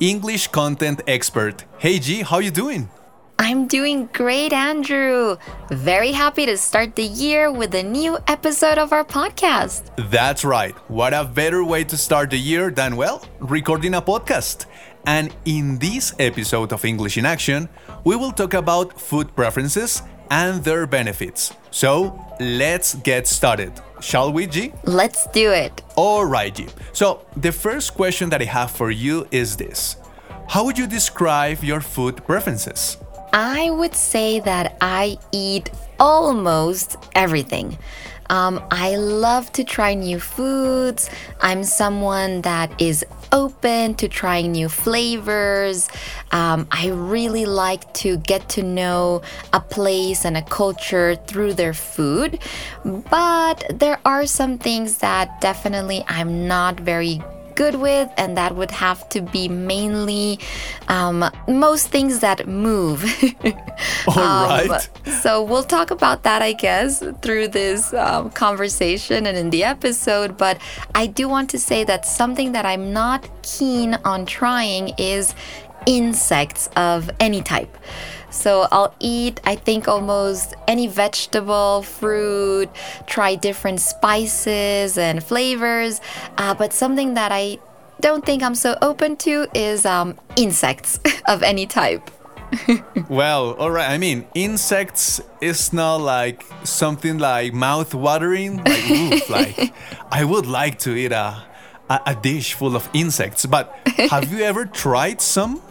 English content expert. Hey G, how you doing? I'm doing great, Andrés. Very happy to start the year with a new episode of our podcast. That's right. What a better way to start the year than, well, recording a podcast. And in this episode of English in Action, we will talk about food preferences and their benefits. So let's get started. Shall we, G? Let's do it. All right, G. So the first question that I have for you is this How would you describe your food preferences? I would say that I eat almost everything. Um, I love to try new foods. I'm someone that is open to trying new flavors. Um, I really like to get to know a place and a culture through their food. But there are some things that definitely I'm not very good with, and that would have to be mainly um, most things that move. All um, right. So we'll talk about that, I guess, through this um, conversation and in the episode. But I do want to say that something that I'm not keen on trying is insects of any type. So I'll eat, I think, almost any vegetable, fruit, try different spices and flavors. Uh, but something that I don't think I'm so open to is um, insects of any type. well, all right. I mean, insects is not like something like mouth watering. Like, oof, like I would like to eat a, a, a dish full of insects. But have you ever tried some?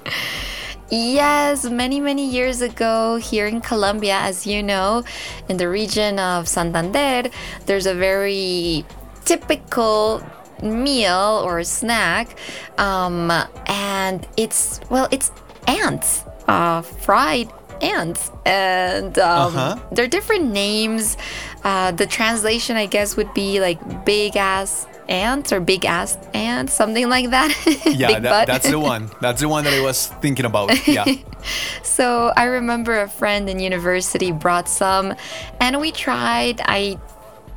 Yes, many, many years ago here in Colombia, as you know, in the region of Santander, there's a very typical meal or snack. Um, and it's, well, it's ants, uh, fried ants. And um, uh-huh. they're different names. Uh, the translation, I guess, would be like big ass ants or big ass ants, something like that. yeah, that, that's the one. That's the one that I was thinking about. Yeah. so I remember a friend in university brought some, and we tried. I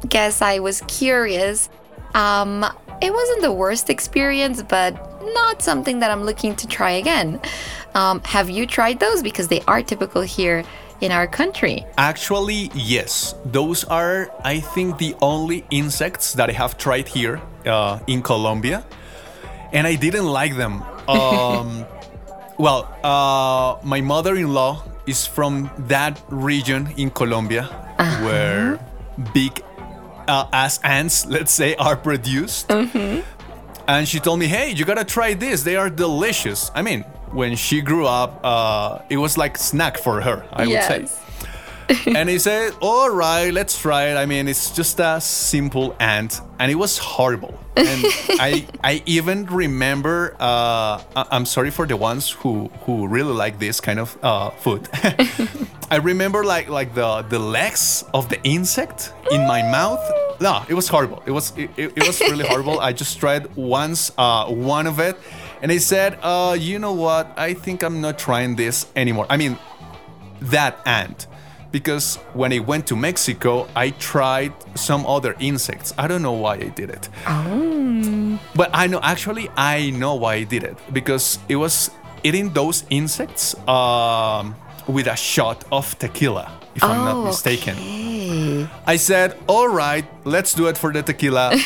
guess I was curious. Um, it wasn't the worst experience, but not something that I'm looking to try again. Um, have you tried those? Because they are typical here in our country? Actually, yes. Those are, I think, the only insects that I have tried here uh, in Colombia, and I didn't like them. Um, well, uh, my mother in law is from that region in Colombia uh-huh. where big uh, ass ants, let's say, are produced. Mm-hmm. And she told me, hey, you gotta try this. They are delicious. I mean, when she grew up, uh, it was like snack for her, I yes. would say. and he said, "All right, let's try it. I mean, it's just a simple ant, and it was horrible. And I, I even remember. Uh, I'm sorry for the ones who who really like this kind of uh, food. I remember like like the the legs of the insect in my mouth. No, it was horrible. It was it, it was really horrible. I just tried once uh, one of it and he said, uh, you know what? I think I'm not trying this anymore. I mean, that ant. Because when I went to Mexico, I tried some other insects. I don't know why I did it. Oh. But I know, actually, I know why I did it. Because it was eating those insects um, with a shot of tequila, if oh, I'm not mistaken. Okay. I said, all right, let's do it for the tequila.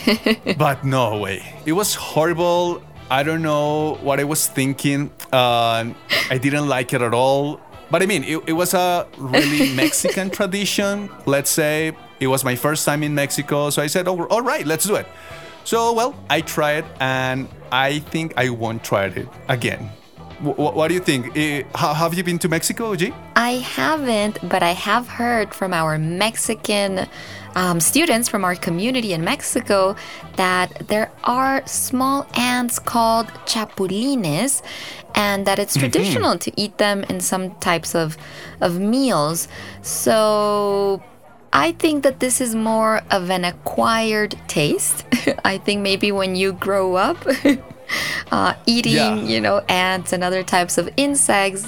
but no way. It was horrible. I don't know what I was thinking. Uh, I didn't like it at all. But I mean, it, it was a really Mexican tradition. Let's say it was my first time in Mexico. So I said, oh, all right, let's do it. So, well, I tried and I think I won't try it again. W- what do you think? Uh, have you been to Mexico, G? I haven't, but I have heard from our Mexican um, students from our community in Mexico that there are small ants called chapulines, and that it's traditional to eat them in some types of, of meals. So I think that this is more of an acquired taste. I think maybe when you grow up uh, eating, Yeah. you know, ants and other types of insects,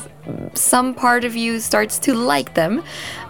some part of you starts to like them.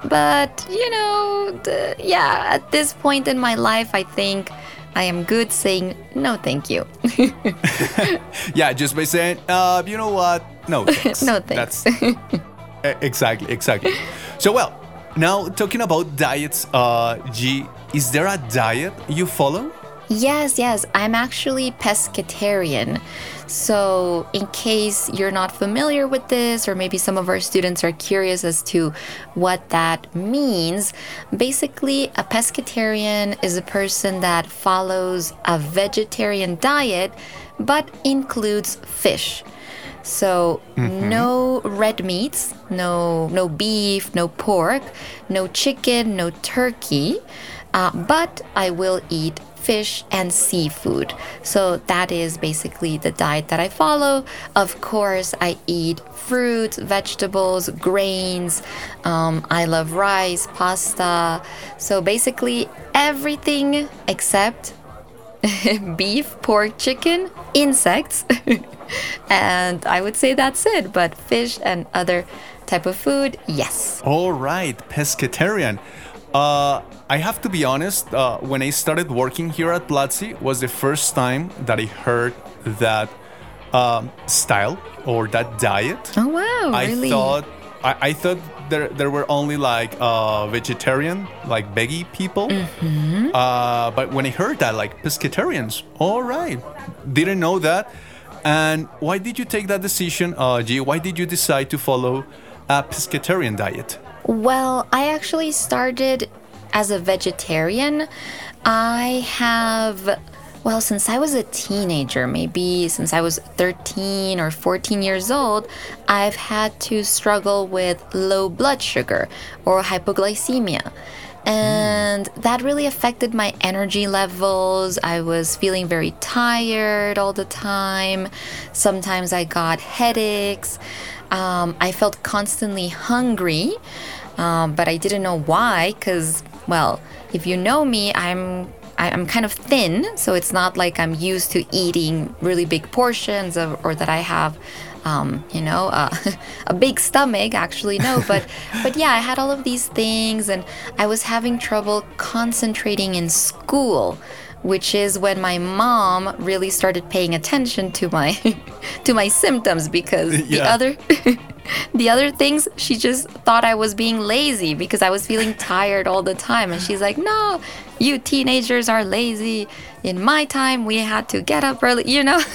But, you know, the, yeah, at this point in my life, I think I am good saying no, thank you. Yeah, just by saying, uh, you know what? No, thanks. No thanks. That's exactly, exactly. So, well, now talking about diets, uh, G, is there a diet you follow? Yes, yes. I'm actually pescatarian. So, in case you're not familiar with this, or maybe some of our students are curious as to what that means, basically, a pescatarian is a person that follows a vegetarian diet but includes fish. So no red meats, no no beef, no pork, no chicken, no turkey, uh, but I will eat fish and seafood. So that is basically the diet that I follow. Of course, I eat fruits, vegetables, grains. Um, I love rice, pasta. So basically everything except beef, pork, chicken, insects. and I would say that's it, but fish and other type of food, yes. All right, pescatarian. Uh, I have to be honest. Uh, when I started working here at Platzi, was the first time that I heard that um, style or that diet. Oh wow, I really? thought I, I thought there there were only like uh, vegetarian, like veggie people. Mm-hmm. Uh, but when I heard that, like pescatarians, all right, didn't know that. And why did you take that decision, uh, G? Why did you decide to follow a pescatarian diet? Well, I actually started as a vegetarian. I have, well, since I was a teenager, maybe since I was 13 or 14 years old, I've had to struggle with low blood sugar or hypoglycemia. And that really affected my energy levels. I was feeling very tired all the time. Sometimes I got headaches. Um, I felt constantly hungry, um, but I didn't know why. Because, well, if you know me, I'm I'm kind of thin, so it's not like I'm used to eating really big portions of, or that I have, um, you know, uh, a big stomach. Actually, no, but but yeah, I had all of these things, and I was having trouble concentrating in school which is when my mom really started paying attention to my to my symptoms because the other the other things she just thought I was being lazy because I was feeling tired all the time. And she's like no you teenagers are lazy in my time we had to get up early you know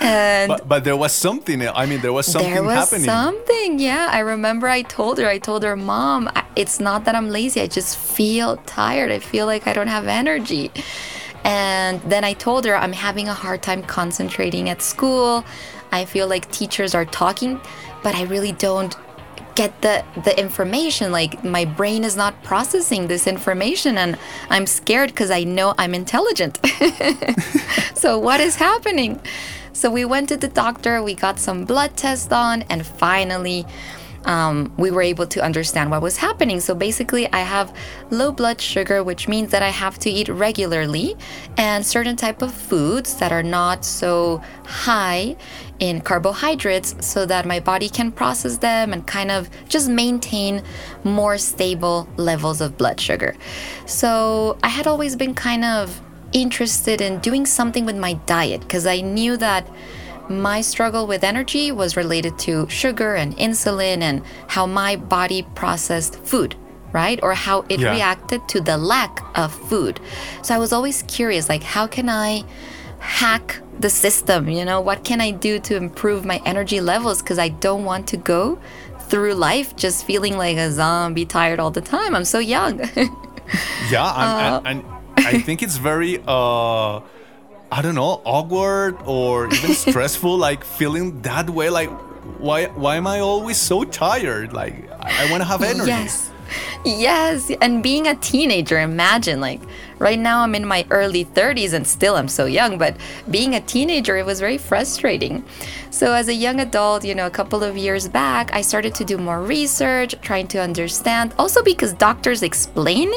and But, but there was something. I mean, there was something there was happening. something, yeah. I remember I told her, I told her, Mom, it's not that I'm lazy. I just feel tired. I feel like I don't have energy. And then I told her I'm having a hard time concentrating at school. I feel like teachers are talking, but I really don't get the the information like my brain is not processing this information and i'm scared because i know i'm intelligent. So what is happening? So we went to the doctor we got some blood tests on and finally um, we were able to understand what was happening. So basically i have low blood sugar which means that i have to eat regularly and certain type of foods that are not so high in carbohydrates so that my body can process them and kind of just maintain more stable levels of blood sugar. So i had always been kind of interested in doing something with my diet because I knew that my struggle with energy was related to sugar and insulin and how my body processed food, right? Or how it Yeah. reacted to the lack of food. So I was always curious like, how can I hack the system? You know, what can I do to improve my energy levels? Because I don't want to go through life just feeling like a zombie tired all the time. I'm so young. Yeah, Uh, and, and, and I think it's very, uh, I don't know, awkward or even stressful, like feeling that way. Like, why, why am I always so tired? Like, I, I want to have energy. Yes. Yes. And being a teenager, imagine like Right now, I'm in my early 30s and still I'm so young, but being a teenager, it was very frustrating. So, as a young adult, you know, a couple of years back, I started to do more research, trying to understand, also because doctors explain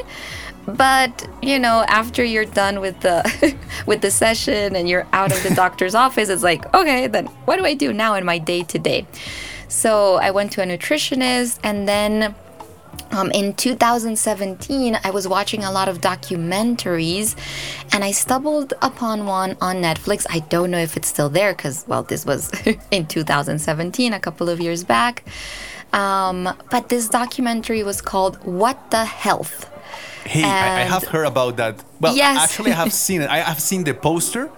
but you know after you're done with the with the session and you're out of the doctor's office it's like okay then what do i do now in my day to day so i went to a nutritionist and then um, in 2017, I was watching a lot of documentaries and I stumbled upon one on Netflix. I don't know if it's still there because, well, this was in 2017, a couple of years back. Um, but this documentary was called What the Health. Hey, I, I, have heard about that. Well, yes. actually, I have seen it. I have seen the poster,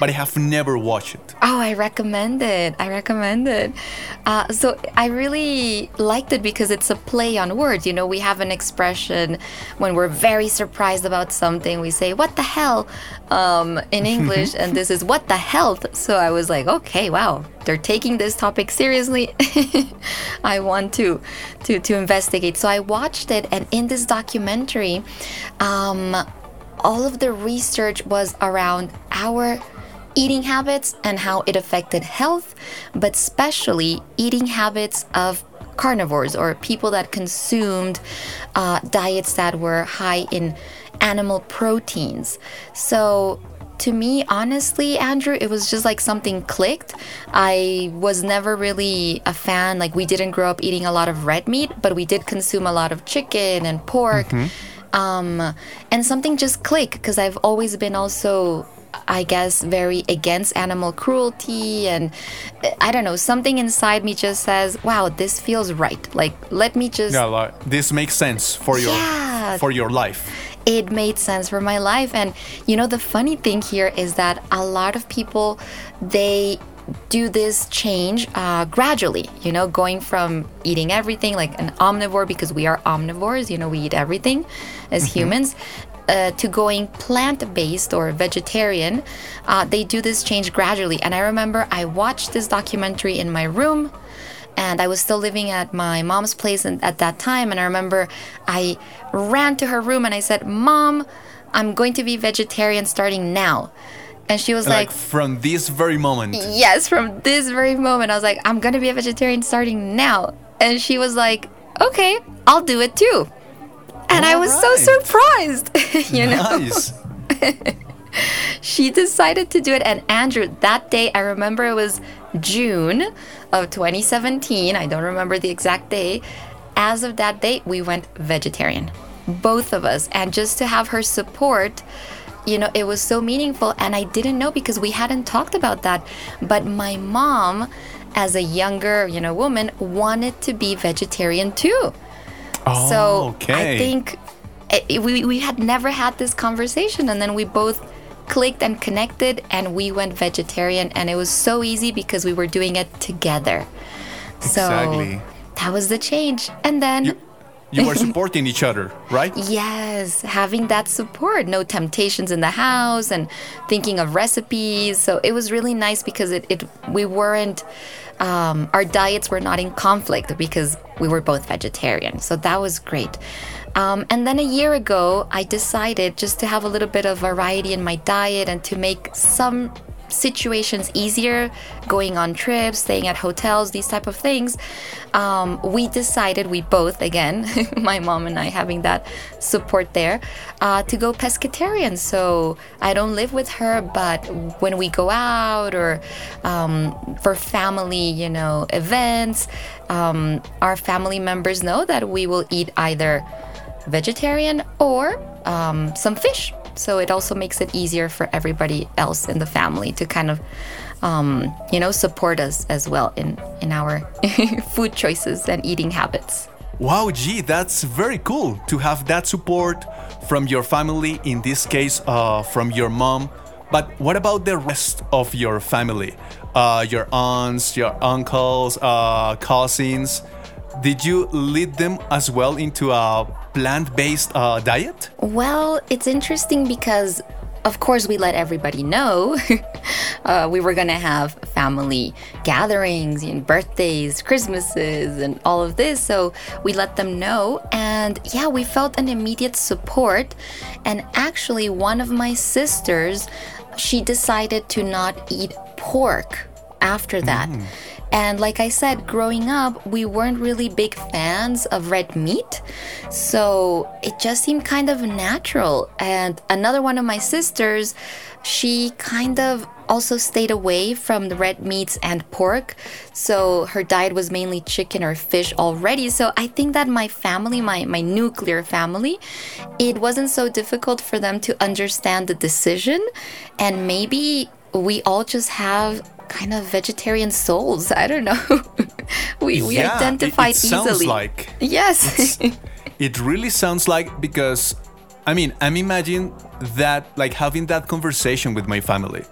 but I have never watched it. Oh, I recommend it. I recommend it. Uh, so I really liked it because it's a play on words. You know, we have an expression when we're very surprised about something. We say, "What the hell?" Um, in English, and this is "What the health." So I was like, "Okay, wow, they're taking this topic seriously." I want to to to investigate. So I watched it, and in this documentary. Um, all of the research was around our eating habits and how it affected health, but especially eating habits of carnivores or people that consumed uh, diets that were high in animal proteins. So, to me, honestly, Andrés, it was just like something clicked. I was never really a fan. Like, we didn't grow up eating a lot of red meat, but we did consume a lot of chicken and pork. Mm-hmm. Um, and something just clicked because I've always been also I guess, very against animal cruelty. And I don't know, something inside me just says, wow, this feels right. Like, let me just. Yeah, like, this makes sense for your, yeah. for your life. It made sense for my life. And, you know, the funny thing here is that a lot of people, they do this change uh, gradually, you know, going from eating everything like an omnivore because we are omnivores, you know, we eat everything as mm-hmm. humans. Uh, to going plant based or vegetarian, uh, they do this change gradually. And I remember I watched this documentary in my room and I was still living at my mom's place at that time. And I remember I ran to her room and I said, Mom, I'm going to be vegetarian starting now. And she was like, like, from this very moment. Yes, from this very moment. I was like, I'm gonna be a vegetarian starting now. And she was like, okay, I'll do it too. And All I was right. so surprised, you nice. know. she decided to do it. And Andrés, that day, I remember it was June of 2017. I don't remember the exact day. As of that day, we went vegetarian, both of us. And just to have her support, you know, it was so meaningful. And I didn't know because we hadn't talked about that. But my mom, as a younger, you know, woman, wanted to be vegetarian too. Oh, so okay. I think it, we, we had never had this conversation. And then we both clicked and connected and we went vegetarian. And it was so easy because we were doing it together. Exactly. So that was the change. And then. You- you are supporting each other, right? Yes, having that support, no temptations in the house and thinking of recipes. So it was really nice because it, it we weren't um, our diets were not in conflict because we were both vegetarian. So that was great. Um, and then a year ago, I decided just to have a little bit of variety in my diet and to make some situations easier going on trips staying at hotels these type of things um, we decided we both again my mom and i having that support there uh, to go pescatarian. So i don't live with her but when we go out or um, for family you know events um, our family members know that we will eat either vegetarian or um, some fish so it also makes it easier for everybody else in the family to kind of, um, you know, support us as well in, in our food choices and eating habits. Wow, G, that's very cool to have that support from your family, in this case, uh, from your mom. But what about the rest of your family? Uh, your aunts, your uncles, uh, cousins? Did you lead them as well into a plant based uh, diet? Well, it's interesting because, of course, we let everybody know uh, we were going to have family gatherings, and birthdays, Christmases, and all of this. So we let them know. And yeah, we felt an immediate support. And actually, one of my sisters, she decided to not eat pork after that. Mm. And like I said, growing up, we weren't really big fans of red meat. So it just seemed kind of natural. And another one of my sisters, she kind of also stayed away from the red meats and pork. So her diet was mainly chicken or fish already. So I think that my family, my, my nuclear family, it wasn't so difficult for them to understand the decision. And maybe we all just have kind of vegetarian souls. I don't know. we we yeah, identified it, it sounds easily. Like yes. it really sounds like because I mean I'm imagining that like having that conversation with my family.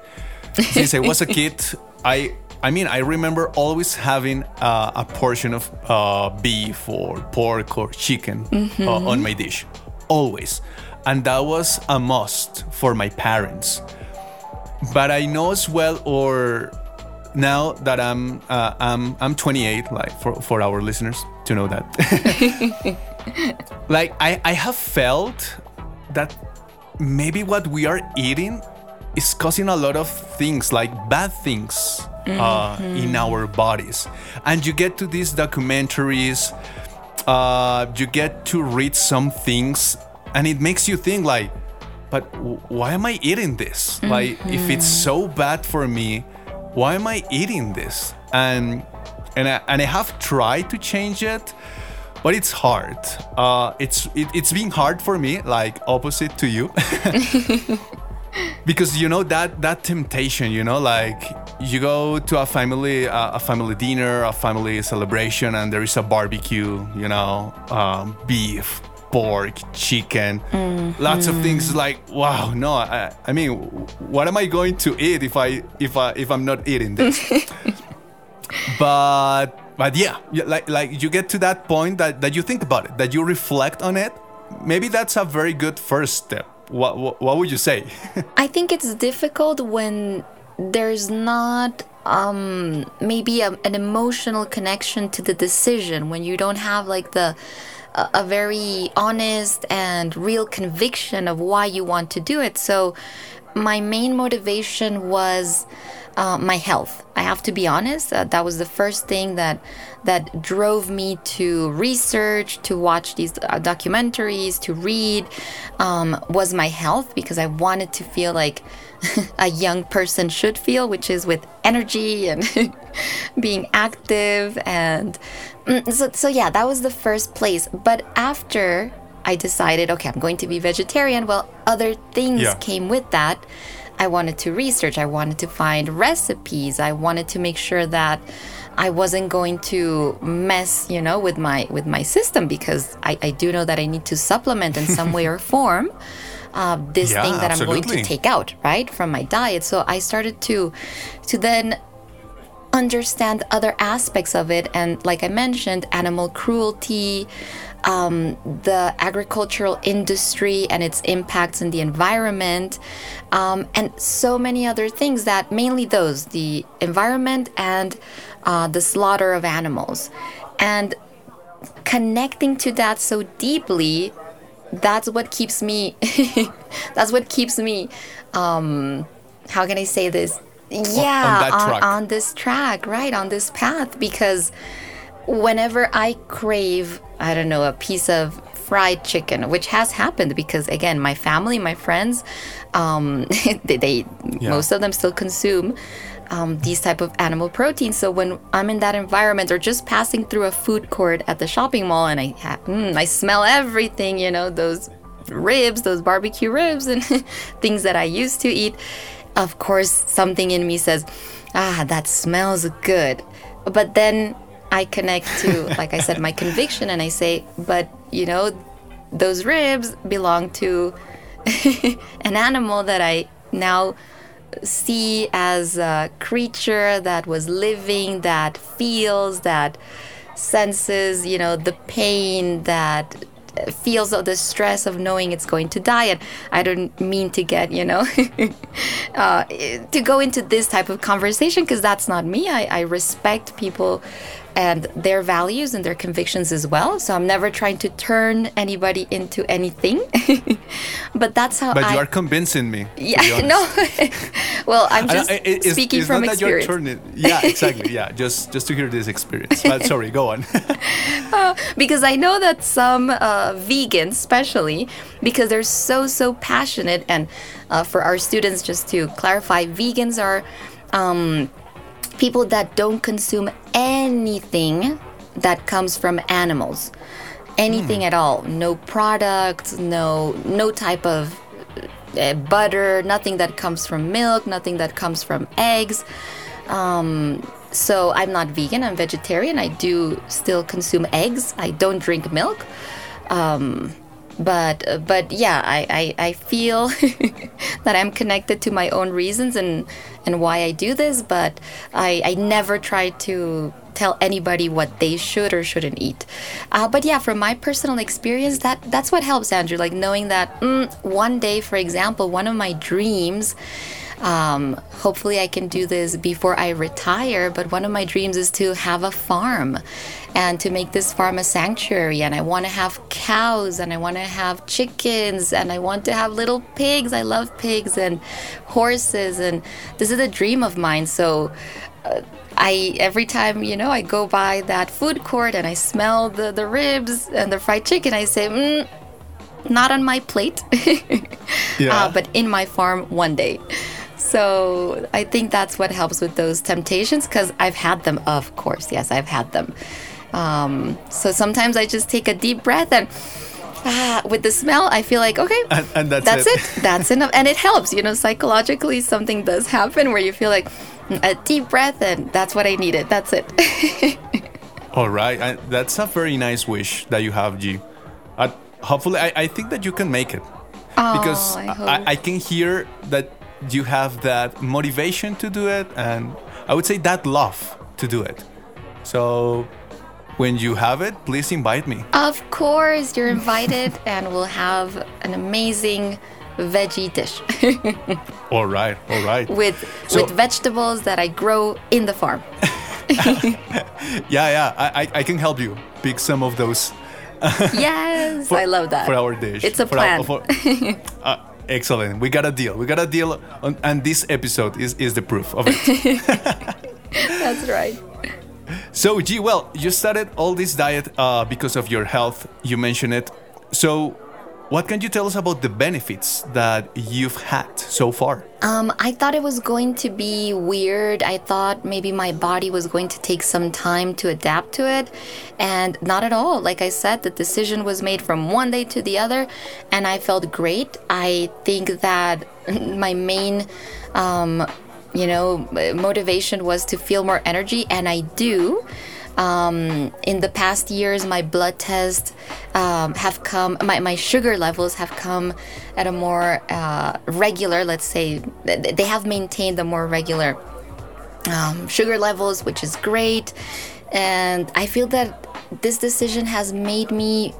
Since I was a kid, I I mean I remember always having uh, a portion of uh, beef or pork or chicken mm-hmm. uh, on my dish, always, and that was a must for my parents. But I know as well, or now that I'm uh, I'm I'm 28, like for for our listeners to know that, like I I have felt that maybe what we are eating is causing a lot of things like bad things uh, mm-hmm. in our bodies, and you get to these documentaries, uh, you get to read some things, and it makes you think like, but why am I eating this? Mm-hmm. Like if it's so bad for me why am I eating this? And and I, and I have tried to change it, but it's hard. Uh, it's it, it's been hard for me, like opposite to you, because you know that that temptation, you know, like you go to a family uh, a family dinner, a family celebration, and there is a barbecue, you know, um, beef, pork, chicken, mm-hmm. lots of things. Like, wow, no, I, I mean, what am I going to eat if I if I if I'm not eating this? but but yeah, like like you get to that point that that you think about it, that you reflect on it. Maybe that's a very good first step. What what, what would you say? I think it's difficult when there's not um, maybe a, an emotional connection to the decision when you don't have like the a, very honest and real conviction of why you want to do it. So, my main motivation was uh, my health. I have to be honest. Uh, that was the first thing that that drove me to research, to watch these uh, documentaries, to read. Um, was my health because I wanted to feel like a young person should feel, which is with energy and being active and Mm, so, so yeah, that was the first place. But after I decided, okay, I'm going to be vegetarian, well, other things yeah. came with that. I wanted to research, I wanted to find recipes, I wanted to make sure that I wasn't going to mess, you know, with my with my system because I, I do know that I need to supplement in some way or form. Uh, this yeah, thing that absolutely. I'm going to take out right from my diet. So I started to to then understand other aspects of it. And like I mentioned, animal cruelty, um, the agricultural industry and its impacts in the environment, um, and so many other things that mainly those the environment and uh, the slaughter of animals. And connecting to that so deeply that's what keeps me that's what keeps me um how can i say this yeah on, on, on, this track right on this path because whenever i crave i don't know a piece of fried chicken which has happened because again my family my friends um, they, they yeah. most of them still consume um, these type of animal proteins so when i'm in that environment or just passing through a food court at the shopping mall and i have, mm, i smell everything you know those ribs those barbecue ribs and things that i used to eat of course, something in me says, ah, that smells good. But then I connect to, like I said, my conviction and I say, but you know, those ribs belong to an animal that I now see as a creature that was living, that feels, that senses, you know, the pain, that feels the stress of knowing it's going to die. And I don't mean to get, you know, uh, to go into this type of conversation because that's not me. I, I respect people and their values and their convictions as well. So I'm never trying to turn anybody into anything. but that's how But I. you are convincing me. yeah, no. well, I'm just I- it's- speaking it's from not that you're experience. Yeah, exactly. Yeah, just just to hear this experience. But sorry, go on. because I know that some uh, vegans, especially, because they're so so passionate, and uh, for our students, just to clarify, vegans are um, people that don't consume anything that comes from animals, anything at all. No products, no no type of uh, butter, nothing that comes from milk, nothing that comes from eggs. Um, so I'm not vegan. I'm vegetarian. I do still consume eggs. I don't drink milk. Um, but but yeah, I I, I feel that I'm connected to my own reasons and and why I do this. But I I never try to tell anybody what they should or shouldn't eat. Uh, but yeah, from my personal experience, that that's what helps, Andrés. Like knowing that mm, one day, for example, one of my dreams. Um, hopefully, I can do this before I retire. But one of my dreams is to have a farm and to make this farm a sanctuary. And I want to have cows and I want to have chickens and I want to have little pigs. I love pigs and horses. And this is a dream of mine. So, uh, I every time you know I go by that food court and I smell the the ribs and the fried chicken, I say, mm, not on my plate, Yeah. uh, but in my farm one day. So I think that's what helps with those temptations because I've had them, of course. Yes, I've had them. Um, so sometimes I just take a deep breath and. Ah, with the smell, I feel like okay, And- and that's it. it. That's enough, and it helps. You know, psychologically, something does happen where you feel like "Mm, a deep breath, and that's what I needed. That's it. All right, I, that's a very nice wish that you have, G. Uh, hopefully, I, I think that you can make it because I I. I can hear that you have that motivation to do it, and I would say that love to do it. So, when you have it, please invite me. of course, you're invited, and we'll have an amazing veggie dish All right, all right. with So- with vegetables that I grow in the farm. Yeah, yeah, I, I, can help you pick some of those Yes, I love that. for our dish. It's a For our- plan. for- uh, excellent. We got a deal. We got a deal, on, and this episode is, is the proof of it. That's right. So, G, well, you started all this diet uh, because of your health. You mentioned it. So, what can you tell us about the benefits that you've had so far? Um, I thought it was going to be weird. I thought maybe my body was going to take some time to adapt to it, and not at all. Like I said, the decision was made from one day to the other, and I felt great. I think that my main, um, you know, motivation was to feel more energy, and I do. Um, in the past years, my blood tests um, have come, my, my sugar levels have come at a more uh, regular, let's say, they have maintained a more regular um, sugar levels, which is great. And I feel that this decision has made me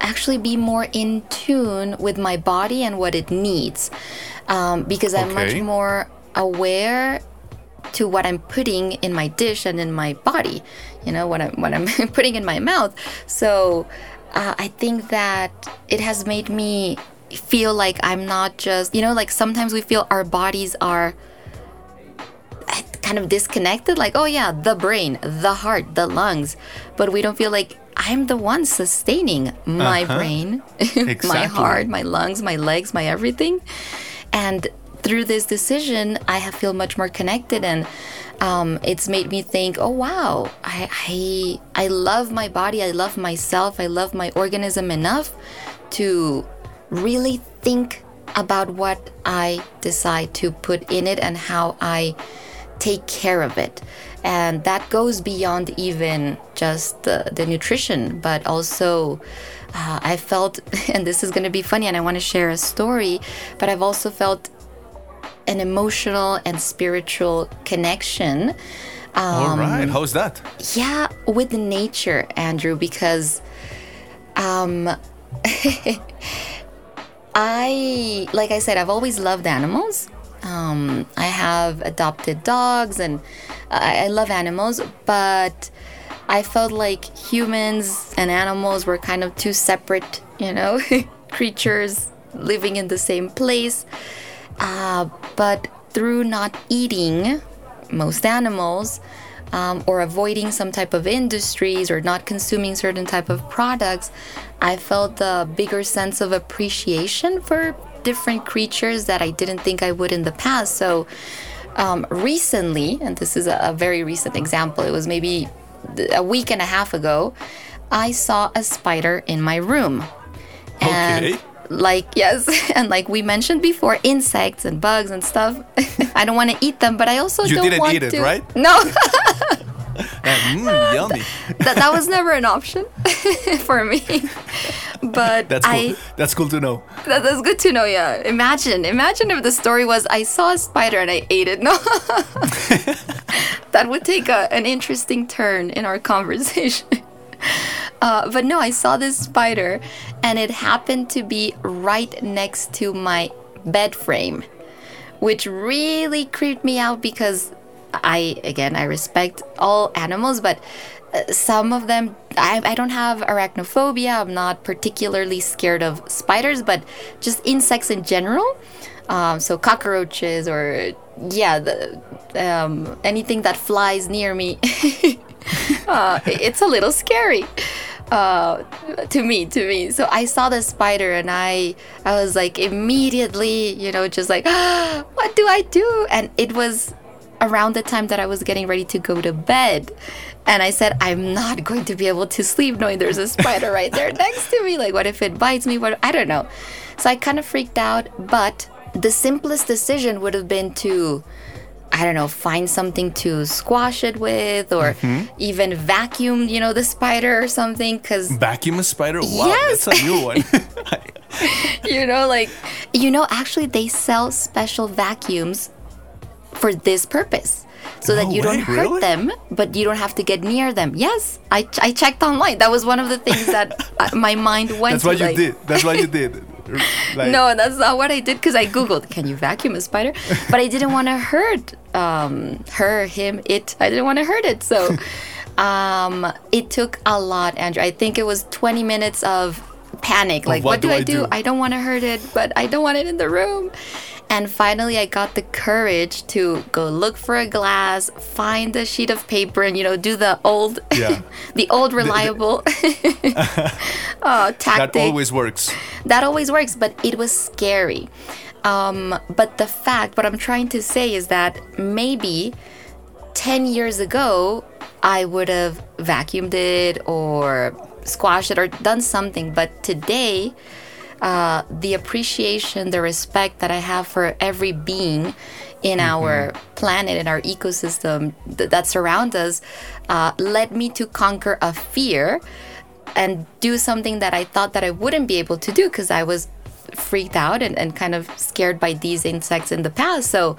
actually be more in tune with my body and what it needs um, because I'm much more aware to what I'm putting in my dish and in my body, you know, what I'm what I'm putting in my mouth. So uh, I think that it has made me feel like I'm not just, you know, like sometimes we feel our bodies are eh, kind of disconnected, like oh yeah, the brain, the heart, the lungs, but we don't feel like I'm the one sustaining my Uh-huh. brain, my heart, my lungs, my legs, my everything. And through this decision, I have feel much more connected, and um, it's made me think, oh wow, I, I I love my body, I love myself, I love my organism enough to really think about what I decide to put in it and how I take care of it. And that goes beyond even just the, the nutrition, but also uh, I felt, and this is going to be funny, and I want to share a story, but I've also felt an emotional and spiritual connection. all Um, right, how's that? Yeah, with nature, Andrés, because um, I, like I said, I've always loved animals. Um, I have adopted dogs and I, I love animals, but I felt like humans and animals were kind of two separate, you know, creatures living in the same place. Uh, but through not eating most animals, um, or avoiding some type of industries or not consuming certain type of products, I felt a bigger sense of appreciation for different creatures that I didn't think I would in the past. So um, recently, and this is a, a very recent example, it was maybe a week and a half ago, I saw a spider in my room. And Okay. Like yes and like we mentioned before insects and bugs and stuff i don't want to eat them but i also You don't didn't want eat it, to right? no mm, yummy. that, that was never an option for me but That's cool. i That's cool to know. that, that's good to know yeah imagine imagine if the story was i saw a spider and i ate it no that would take a, an interesting turn in our conversation uh, but no i saw this spider and it happened to be right next to my bed frame which really creeped me out because I again I respect all animals, but uh, some of them I, I don't have arachnophobia. I'm not particularly scared of spiders, but just insects in general. Um, so cockroaches or yeah, the, um, anything that flies near me. uh, it's a little scary to me to me. So i saw the spider and i i was like immediately you know just like what do i do? And it was around the time that i was getting ready to go to bed. And i said i'm not going to be able to sleep knowing there's a spider right there next to me. Like what if it bites me? What i don't know. So i kind of freaked out but the simplest decision would have been to I don't know, find something to squash it with or even vacuum, you know, the spider or something. Cause, Vacuum a spider? Wow, Yes. that's a new one. you know, like, you know, actually, they sell special vacuums for this purpose. So that No you don't hurt really? them, but you don't have to get near them. Yes, I, I checked online. That was one of the things that uh, my mind went that's to. what you like, did. That's what you did. Like, no, that's not what I did because I googled, "Can you vacuum a spider?" But I didn't want to hurt um, her, him, it. I didn't want to hurt it, so um, it took a lot, Andrés. I think it was 20 minutes of panic. Like, what what, do, do I do? do? I don't want to hurt it, but I don't want it in the room. And finally, I got the courage to go look for a glass, find a sheet of paper, and you know, do the old, Yeah. the old reliable uh, tactic That always works. that always works but it was scary um, but the fact what i'm trying to say is that maybe 10 years ago i would have vacuumed it or squashed it or done something. But today uh, the appreciation the respect that i have for every being in our planet in our ecosystem th- that surround us uh, led me to conquer a fear and do something that I thought that I wouldn't be able to do because I was freaked out and, and kind of scared by these insects in the past. So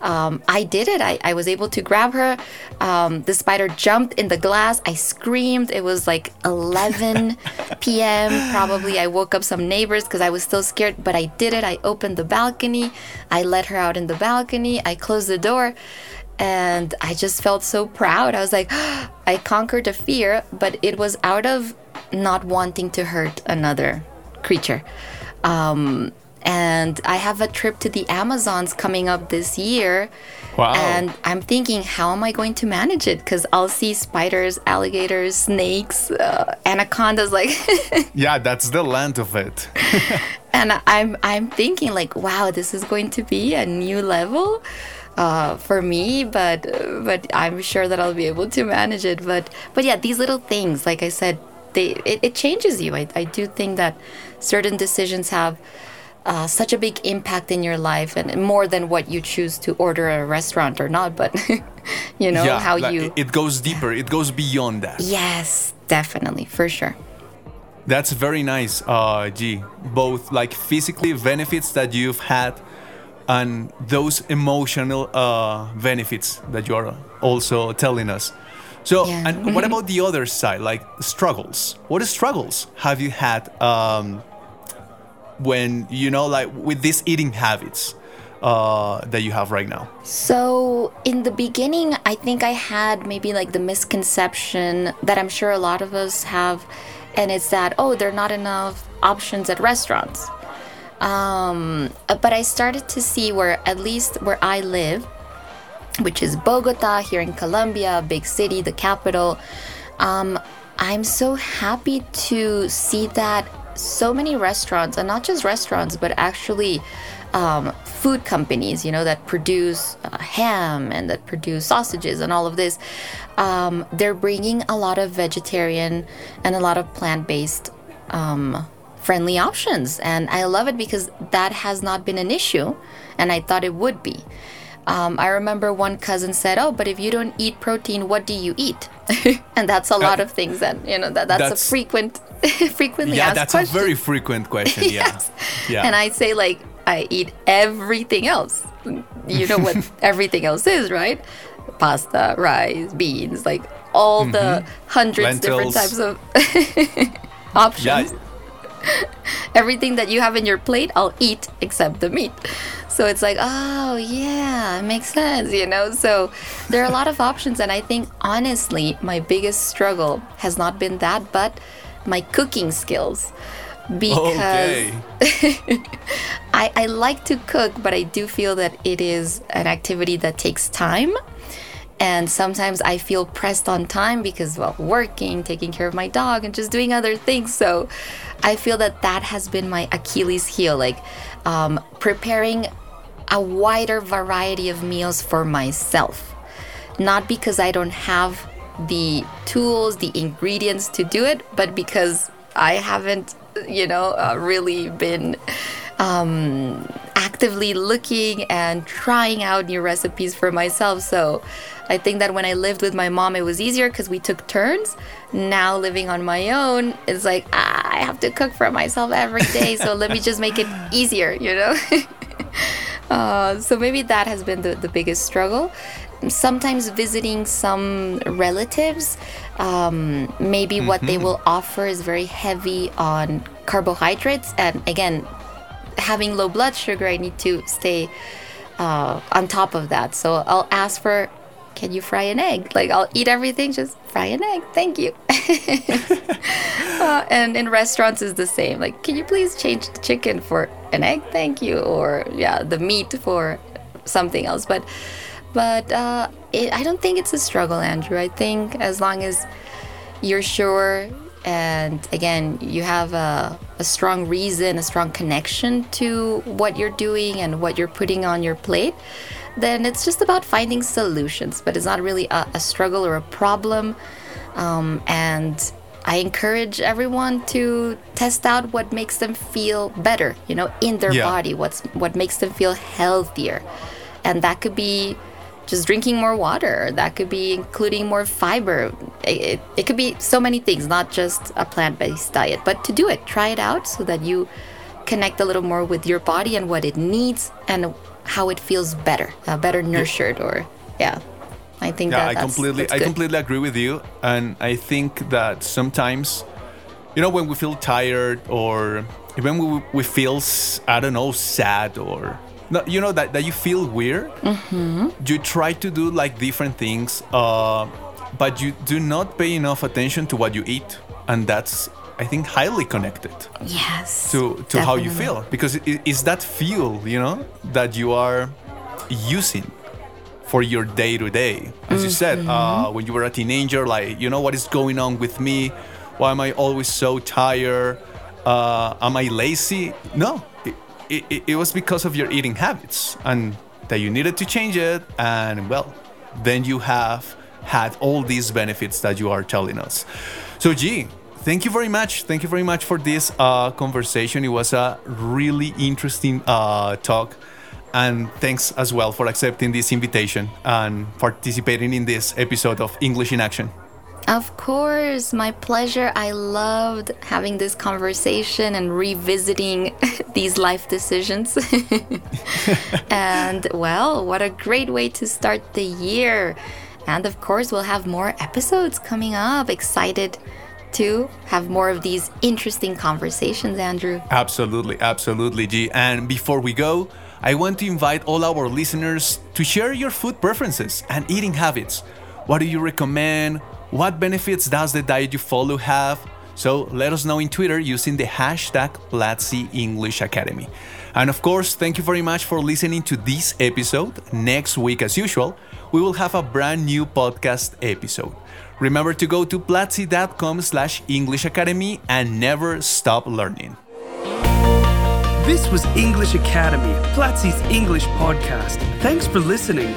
um, I did it. I, I was able to grab her. Um, the spider jumped in the glass. I screamed. It was like 11 p.m. Probably I woke up some neighbors because I was still scared, but I did it. I opened the balcony. I let her out in the balcony. I closed the door and I just felt so proud. I was like, I conquered a fear, but it was out of not wanting to hurt another creature. Um, and I have a trip to the Amazons coming up this year. Wow. And I'm thinking, how am I going to manage it? Because I'll see spiders, alligators, snakes, uh, anacondas, like. Yeah, that's the land of it. and I'm I'm thinking like, wow, this is going to be a new level uh, for me, but but I'm sure that I'll be able to manage it. But but yeah, these little things, like I said, they it, it changes you. I, I do think that certain decisions have. Uh, such a big impact in your life, and more than what you choose to order at a restaurant or not. But you know yeah, how like, you. it- It goes deeper. It goes beyond that. yes, definitely, for sure. That's very nice, uh, G. Both like physically benefits that you've had, and those emotional uh, benefits that you are also telling us. So, Yeah. and what about the other side, like struggles? What struggles have you had um, when you know, like with these eating habits uh, that you have right now? So, in the beginning, I think I had maybe like the misconception that I'm sure a lot of us have, and it's that, oh, there are not enough options at restaurants. Um, but I started to see where, at least where I live, which is Bogota here in Colombia, big city, the capital. Um, I'm so happy to see that so many restaurants, and not just restaurants, but actually um, food companies, you know, that produce uh, ham and that produce sausages and all of this, um, they're bringing a lot of vegetarian and a lot of plant based um, friendly options. And I love it because that has not been an issue, and I thought it would be. Um, I remember one cousin said, "Oh, but if you don't eat protein, what do you eat?" and that's a lot of things that you know that that's, That's- a frequent, frequently yeah, asked that's a very frequent question. Yeah. yes. Yeah. And I say like I eat everything else. You know what everything else is, right? Pasta, rice, beans, like all the mm-hmm. hundreds different types of options yeah. everything that you have in your plate, I'll eat except the meat. So it's like, oh, yeah, it makes sense, you know? So there are a lot of options. And I think, honestly, my biggest struggle has not been that, but my cooking skills. Because Okay. I, I like to cook, but I do feel that it is an activity that takes time. And sometimes I feel pressed on time because, well, working, taking care of my dog, and just doing other things. So I feel that that has been my Achilles heel, like um, preparing a wider variety of meals for myself. Not because I don't have the tools, the ingredients to do it, but because I haven't, you know, uh, really been um, actively looking and trying out new recipes for myself. So I think that when I lived with my mom, it was easier because we took turns. Now living on my own, it's like ah, I have to cook for myself every day. So let me just make it easier, you know. uh, so maybe that has been the, the biggest struggle. Sometimes visiting some relatives, um, maybe what they will offer is very heavy on carbohydrates. And again, having low blood sugar, I need to stay uh, on top of that. So I'll ask for, can you fry an egg? Like I'll eat everything, just fry an egg. Thank you. uh, and in restaurants is the same. Like, can you please change the chicken for an egg? Thank you. Or yeah, the meat for something else. But but uh, it, I don't think it's a struggle, Andrés. I think as long as you're sure and again you have a, a strong reason a strong connection to what you're doing and what you're putting on your plate then it's just about finding solutions but it's not really a, a struggle or a problem um, and i encourage everyone to test out what makes them feel better you know in their Yeah. body what's what makes them feel healthier and that could be just drinking more water. That could be including more fiber. It, it, it could be so many things, not just a plant based diet. But to do it, try it out so that you connect a little more with your body and what it needs and how it feels better, uh, better nurtured, or yeah. I think Yeah, that I that's, completely, that's I completely agree with you, and I think that sometimes, you know, when we feel tired or even we we feel, I don't know, sad or no, you know that that you feel weird. Mm-hmm. You try to do like different things, uh, but you do not pay enough attention to what you eat, and that's I think highly connected yes to to how you feel. Because it, it's that fuel you know that you are using for your day to day as you said uh, when you were a teenager like you know what is going on with me? Why am i always so tired? Uh, am i lazy? No it, it, it was because of your eating habits and that you needed to change it. And well then you have had all these benefits that you are telling us. So G, thank you very much. Thank you very much for this uh, conversation. It was a really interesting uh, talk. And thanks as well for accepting this invitation and participating in this episode of english in action Of course, my pleasure. I loved having this conversation and revisiting these life decisions. and well, what a great way to start the year. And of course, we'll have more episodes coming up. Excited to have more of these interesting conversations, Andrés. Absolutely, absolutely, G. And before we go, I want to invite all our listeners to share your food preferences and eating habits. What do you recommend? What benefits does the diet you follow have? So let us know in Twitter using the hashtag Platzi English Academy. And of course, thank you very much for listening to this episode. Next week, as usual, we will have a brand new podcast episode. Remember to go to platzi.com slash English Academy and never stop learning. This was English Academy, Platzi's English podcast. Thanks for listening.